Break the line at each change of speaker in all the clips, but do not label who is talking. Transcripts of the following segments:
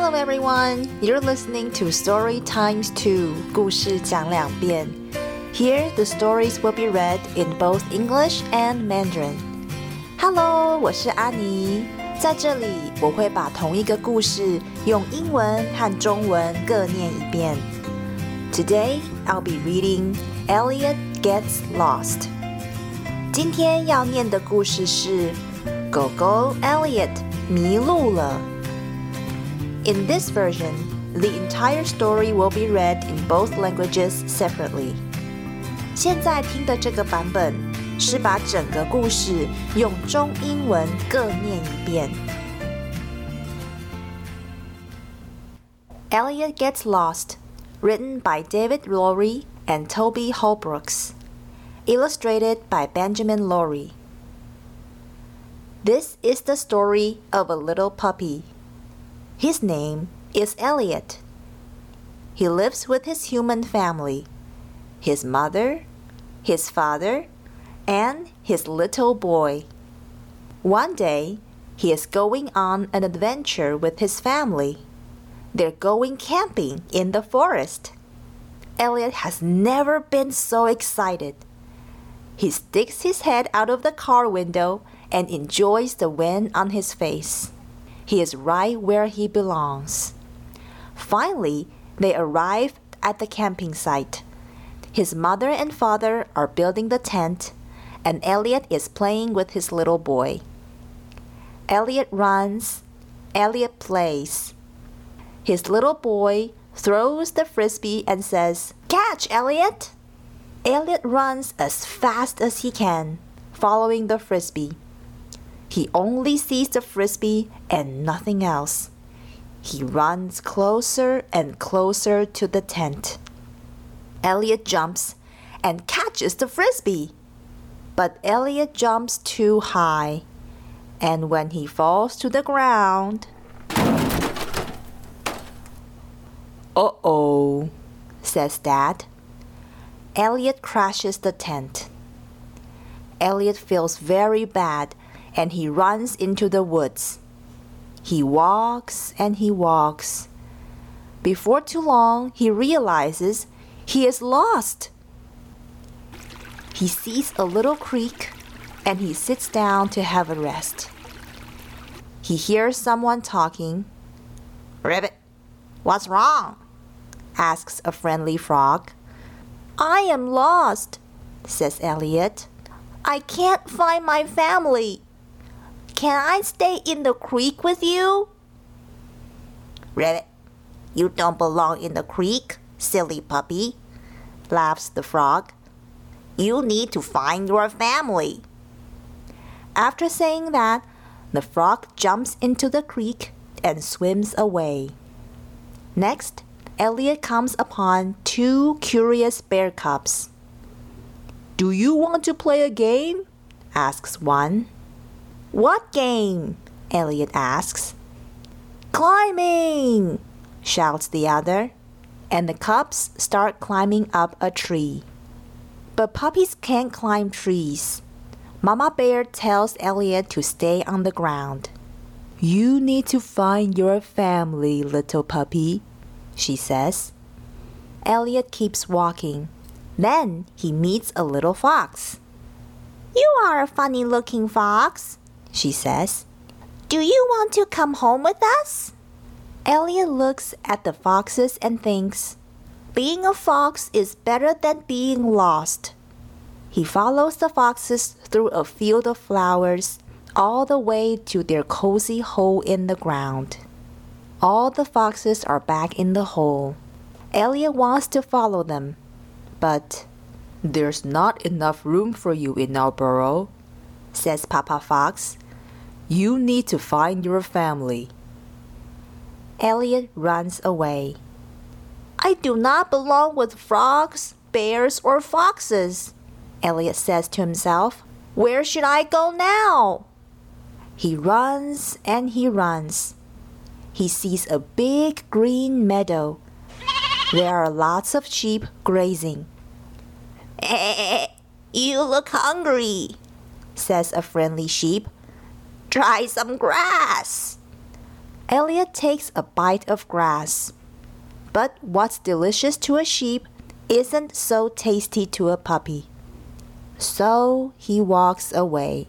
Hello everyone, you're listening to Story Times 2, 故事讲两遍. Here, the stories will be read in both English and Mandarin. Hello, 我是安妮，在这里我会把同一个故事用英文和中文各念一遍。Today, I'll be reading Elliot Gets Lost. 今天要念的故事是狗狗 Elliot 迷路了。 In this version, the entire story will be read in both languages separately. 现在听的这个版本是把整个故事用中英文各念一遍。Elliot Gets Lost, written by David Lowry and Toby Holbrooks, illustrated by Benjamin Lowry. This is the story of a little puppy. His name is Elliot. He lives with his human family his mother, his father, and his little boy. One day, he is going on an adventure with his family. They're going camping in the forest. Elliot has never been so excited. He sticks his head out of the car window and enjoys the wind on his face. He is right where he belongs. Finally, they arrive at the camping site. His mother and father are building the tent, and Elliot is playing with his little boy. Elliot runs, Elliot plays. His little boy throws the frisbee and says, Catch, Elliot! Elliot runs as fast as he can, following the frisbee. He only sees the frisbee and nothing else. He runs closer and closer to the tent. Elliot jumps and catches the frisbee. But Elliot jumps too high, and when he falls to the ground, Uh oh, says Dad. Elliot crashes the tent. Elliot feels very bad and he runs into the woods. He walks and he walks. Before too long, he realizes he is lost. He sees a little creek and he sits down to have a rest. He hears someone talking. Ribbit, what's wrong? asks a friendly frog. I am lost, says Elliot. I can't find my family. Can I stay in the creek with you? Rabbit, you don't belong in the creek, silly puppy, laughs the frog. You need to find your family. After saying that, the frog jumps into the creek and swims away. Next, Elliot comes upon two curious bear cubs. Do you want to play a game? asks one. What game? Elliot asks. Climbing! shouts the other, and the cubs start climbing up a tree. But puppies can't climb trees. Mama Bear tells Elliot to stay on the ground. You need to find your family, little puppy, she says. Elliot keeps walking. Then he meets a little fox. You are a funny looking fox, she says. Do you want to come home with us? Elliot looks at the foxes and thinks, Being a fox is better than being lost. He follows the foxes through a field of flowers all the way to their cozy hole in the ground. All the foxes are back in the hole. Elliot wants to follow them, but there's not enough room for you in our burrow, says Papa Fox. You need to find your family. Elliot runs away. I do not belong with frogs, bears, or foxes, Elliot says to himself. Where should I go now? He runs and he runs. He sees a big green meadow. There are lots of sheep grazing. Eh, you look hungry, says a friendly sheep. Try some grass. Elliot takes a bite of grass. But what's delicious to a sheep isn't so tasty to a puppy. So he walks away.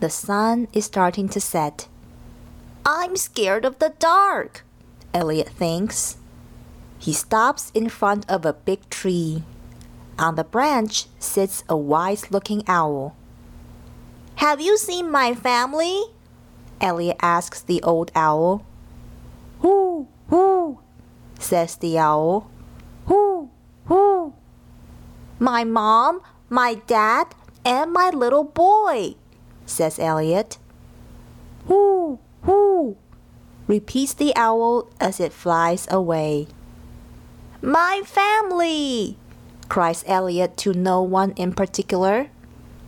The sun is starting to set. I'm scared of the dark, Elliot thinks. He stops in front of a big tree. On the branch sits a wise looking owl. Have you seen my family? Elliot asks the old owl. Whoo, whoo, says the owl. Whoo, whoo. My mom, my dad, and my little boy, says Elliot. Whoo, whoo, repeats the owl as it flies away. My family, cries Elliot to no one in particular.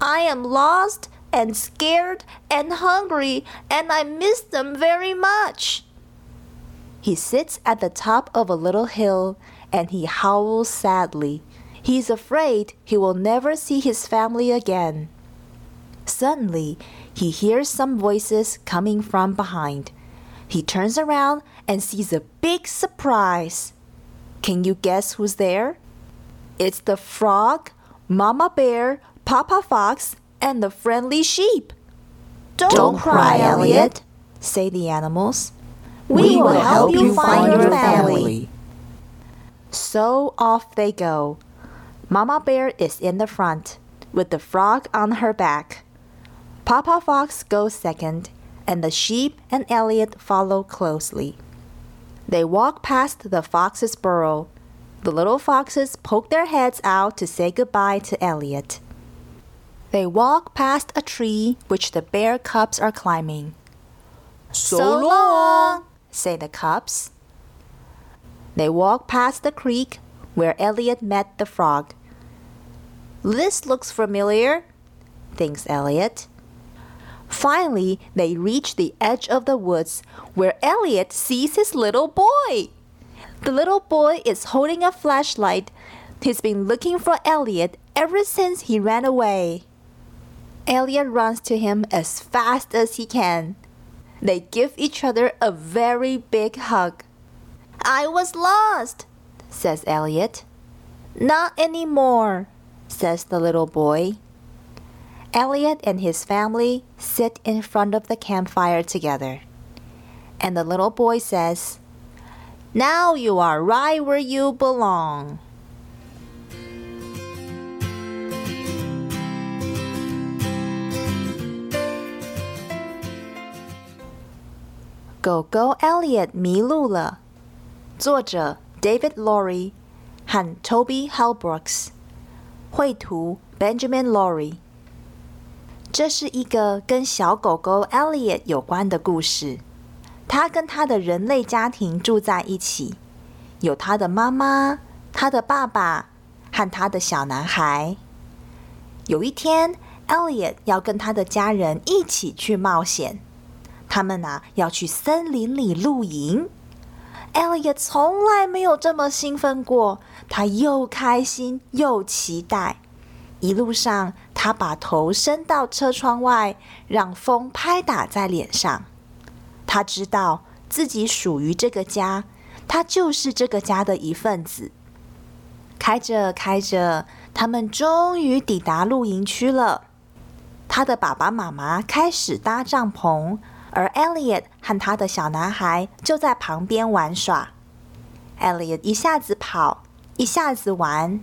I am lost and scared and hungry, and I miss them very much. He sits at the top of a little hill and he howls sadly. He's afraid he will never see his family again. Suddenly, he hears some voices coming from behind. He turns around and sees a big surprise. Can you guess who's there? It's the frog, Mama Bear, Papa Fox, and the friendly sheep.
Don't, Don't cry, Elliot,
say the animals.
We, we will help you find your family.
So off they go. Mama Bear is in the front, with the frog on her back. Papa Fox goes second, and the sheep and Elliot follow closely. They walk past the fox's burrow. The little foxes poke their heads out to say goodbye to Elliot. They walk past a tree which the bear cubs are climbing.
So, so long,
say the cubs. They walk past the creek where Elliot met the frog. This looks familiar, thinks Elliot. Finally, they reach the edge of the woods where Elliot sees his little boy. The little boy is holding a flashlight. He's been looking for Elliot ever since he ran away. Elliot runs to him as fast as he can. They give each other a very big hug. I was lost, says Elliot. Not anymore, says the little boy. Elliot and his family sit in front of the campfire together. And the little boy says, Now you are right where you belong. 狗狗 Elliot 迷路了。作者 David Laurie 和 Toby Halbrooks，绘图 Benjamin Laurie。这是一个跟小狗狗 Elliot 有关的故事。他跟他的人类家庭住在一起，有他的妈妈、他的爸爸和他的小男孩。有一天，Elliot 要跟他的家人一起去冒险。他们呐要去森林里露营。Elliot 从来没有这么兴奋过，他又开心又期待。一路上，他把头伸到车窗外，让风拍打在脸上。他知道自己属于这个家，他就是这个家的一份子。开着开着，他们终于抵达露营区了。他的爸爸妈妈开始搭帐篷，而 Elliot 和他的小男孩就在旁边玩耍。Elliot 一下子跑，一下子玩。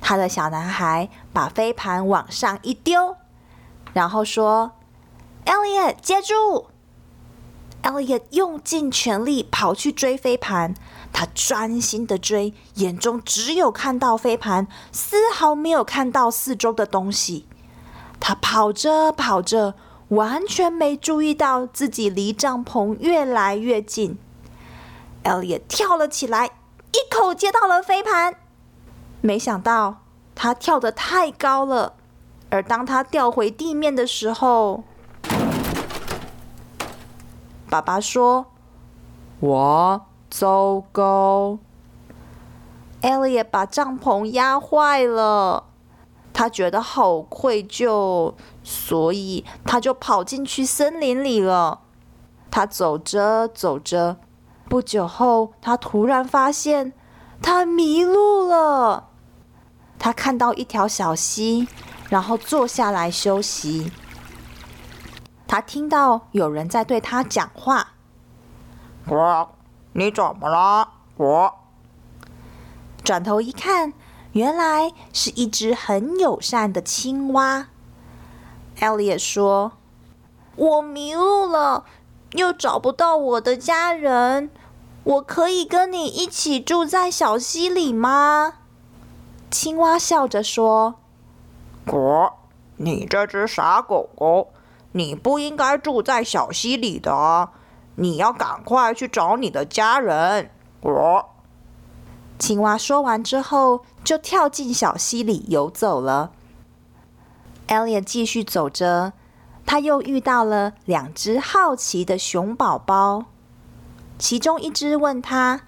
他的小男孩把飞盘往上一丢，然后说：“Elliot，接住！”Elliot 用尽全力跑去追飞盘，他专心的追，眼中只有看到飞盘，丝毫没有看到四周的东西。他跑着跑着，完全没注意到自己离帐篷越来越近。Elliot 跳了起来，一口接到了飞盘。没想到他跳得太高了，而当他掉回地面的时候，爸爸说：“我糟糕，Ella 把帐篷压坏了，他觉得好愧疚，所以他就跑进去森林里了。他走着走着，不久后，他突然发现他迷路了。他看到一条小溪，然后坐下来休息。他听到有人在对他讲话：“
我，你怎么了？”我
转头一看，原来是一只很友善的青蛙。艾丽说：“我迷路了。”又找不到我的家人，我可以跟你一起住在小溪里吗？青蛙笑着说：“
果，你这只傻狗狗，你不应该住在小溪里的，你要赶快去找你的家人。”果。
青蛙说完之后，就跳进小溪里游走了。艾丽继续走着。他又遇到了两只好奇的熊宝宝，其中一只问他：“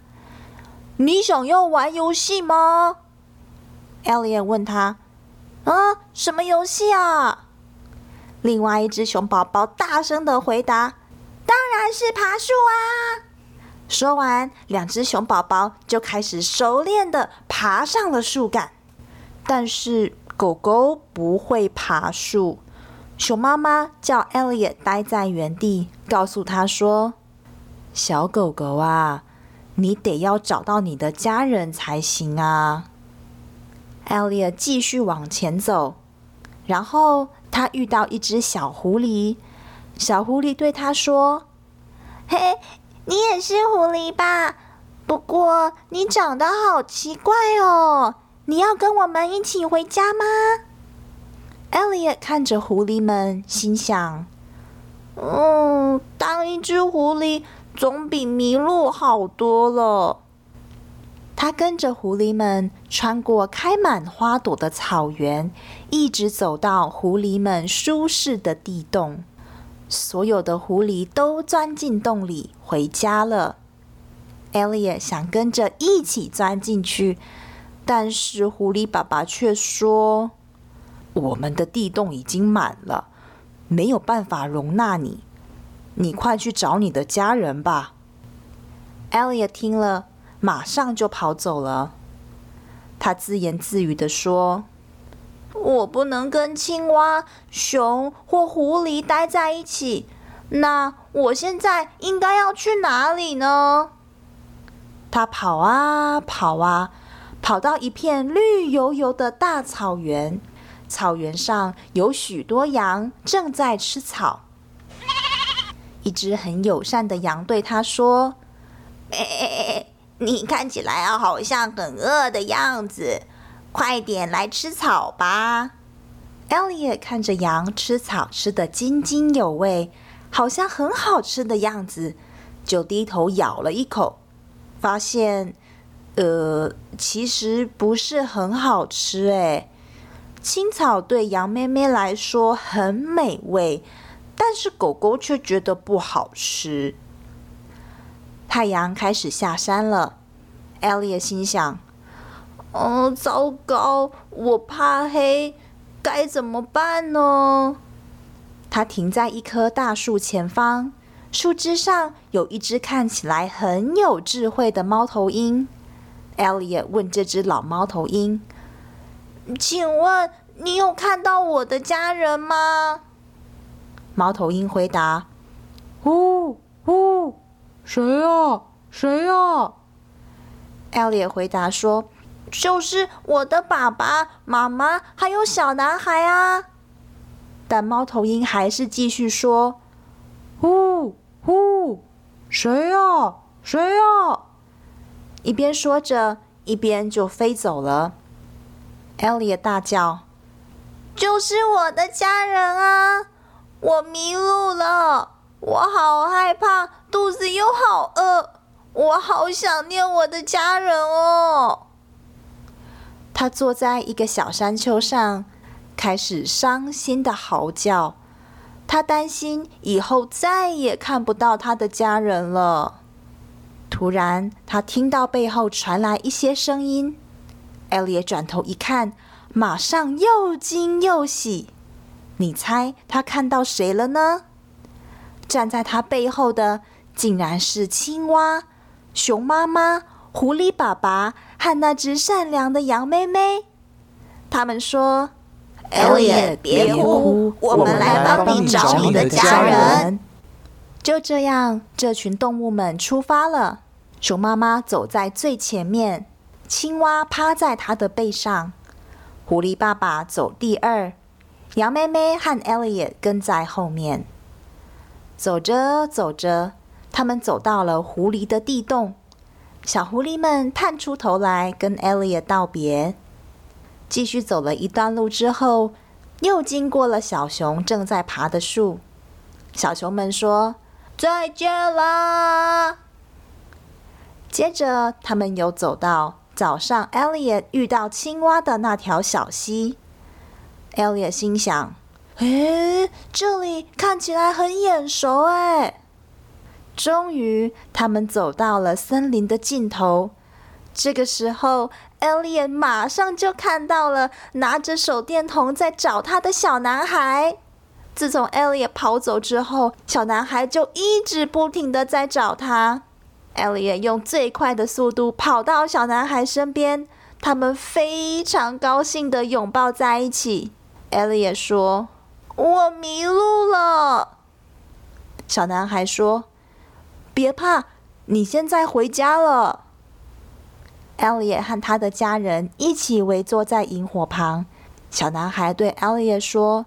你想要玩游戏吗？”艾丽问他：“啊，什么游戏啊？”另外一只熊宝宝大声的回答：“当然是爬树啊！”说完，两只熊宝宝就开始熟练的爬上了树干。但是狗狗不会爬树。熊妈妈叫 Elliot 待在原地，告诉他说：“小狗狗啊，你得要找到你的家人才行啊。”Elliot 继续往前走，然后他遇到一只小狐狸。小狐狸对他说：“嘿，你也是狐狸吧？不过你长得好奇怪哦，你要跟我们一起回家吗？” Elliot 看着狐狸们，心想：“嗯，当一只狐狸总比迷路好多了。”他跟着狐狸们穿过开满花朵的草原，一直走到狐狸们舒适的地洞。所有的狐狸都钻进洞里回家了。，Ella 想跟着一起钻进去，但是狐狸爸爸却说。我们的地洞已经满了，没有办法容纳你。你快去找你的家人吧。艾丽听了，马上就跑走了。他自言自语的说：“我不能跟青蛙、熊或狐狸待在一起。那我现在应该要去哪里呢？”他跑啊跑啊，跑到一片绿油油的大草原。草原上有许多羊正在吃草。一只很友善的羊对他说：“你看起来，好像很饿的样子，快点来吃草吧。”，Ella 看着羊吃草吃得津津有味，好像很好吃的样子，就低头咬了一口，发现，呃，其实不是很好吃，哎。青草对羊妹妹来说很美味，但是狗狗却觉得不好吃。太阳开始下山了，艾丽心想：“哦，糟糕，我怕黑，该怎么办呢？”他停在一棵大树前方，树枝上有一只看起来很有智慧的猫头鹰。艾丽问这只老猫头鹰。请问你有看到我的家人吗？猫头鹰回答：“
呜呜，谁呀？谁呀？”
艾丽回答说：“就是我的爸爸妈妈还有小男孩啊。”但猫头鹰还是继续说：“
呜呜，谁呀？谁呀？”
一边说着，一边就飞走了。艾丽大叫：“就是我的家人啊！我迷路了，我好害怕，肚子又好饿，我好想念我的家人哦！”他坐在一个小山丘上，开始伤心的嚎叫。他担心以后再也看不到他的家人了。突然，他听到背后传来一些声音。艾丽转头一看，马上又惊又喜。你猜他看到谁了呢？站在他背后的竟然是青蛙、熊妈妈、狐狸爸爸和那只善良的羊妹妹。他们说
：“Elliot，别哭，我们来帮你找你的家人。”
就这样，这群动物们出发了。熊妈妈走在最前面，青蛙趴在它的背上，狐狸爸爸走第二，羊妹妹和 Elliot 跟在后面。走着走着，他们走到了狐狸的地洞。小狐狸们探出头来跟 Elliot 道别。继续走了一段路之后，又经过了小熊正在爬的树。小熊们说：“再见啦！”接着，他们又走到早上，Elliot 遇到青蛙的那条小溪。Elliot 心想：“诶，这里看起来很眼熟哎。”终于，他们走到了森林的尽头。这个时候，Elliot 马上就看到了拿着手电筒在找他的小男孩。自从 Elliot 跑走之后，小男孩就一直不停的在找他。Elliot 用最快的速度跑到小男孩身边，他们非常高兴的拥抱在一起。Elliot 说：“我迷路了。”小男孩说：“别怕，你现在回家了。” Elliot 和他的家人一起围坐在萤火旁。小男孩对 Elliot 说：“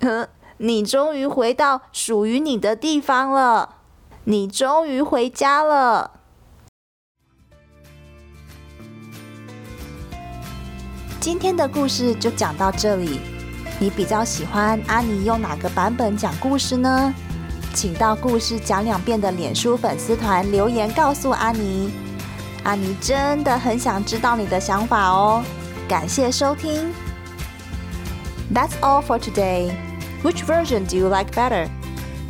你终于回到属于你的地方了。”你终于回家了。今天的故事就讲到这里。你比较喜欢阿尼用哪个版本讲故事呢？请到故事讲两遍的脸书粉丝团留言告诉阿尼。阿尼真的很想知道你的想法哦。感谢收听。That's all for today. Which version do you like better?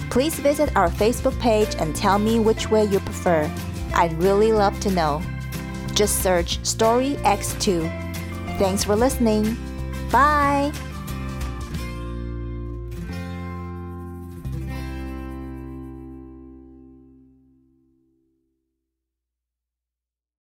Please visit our Facebook page and tell me which way you prefer. I'd really love to know. Just search Story X2. Thanks for listening. Bye.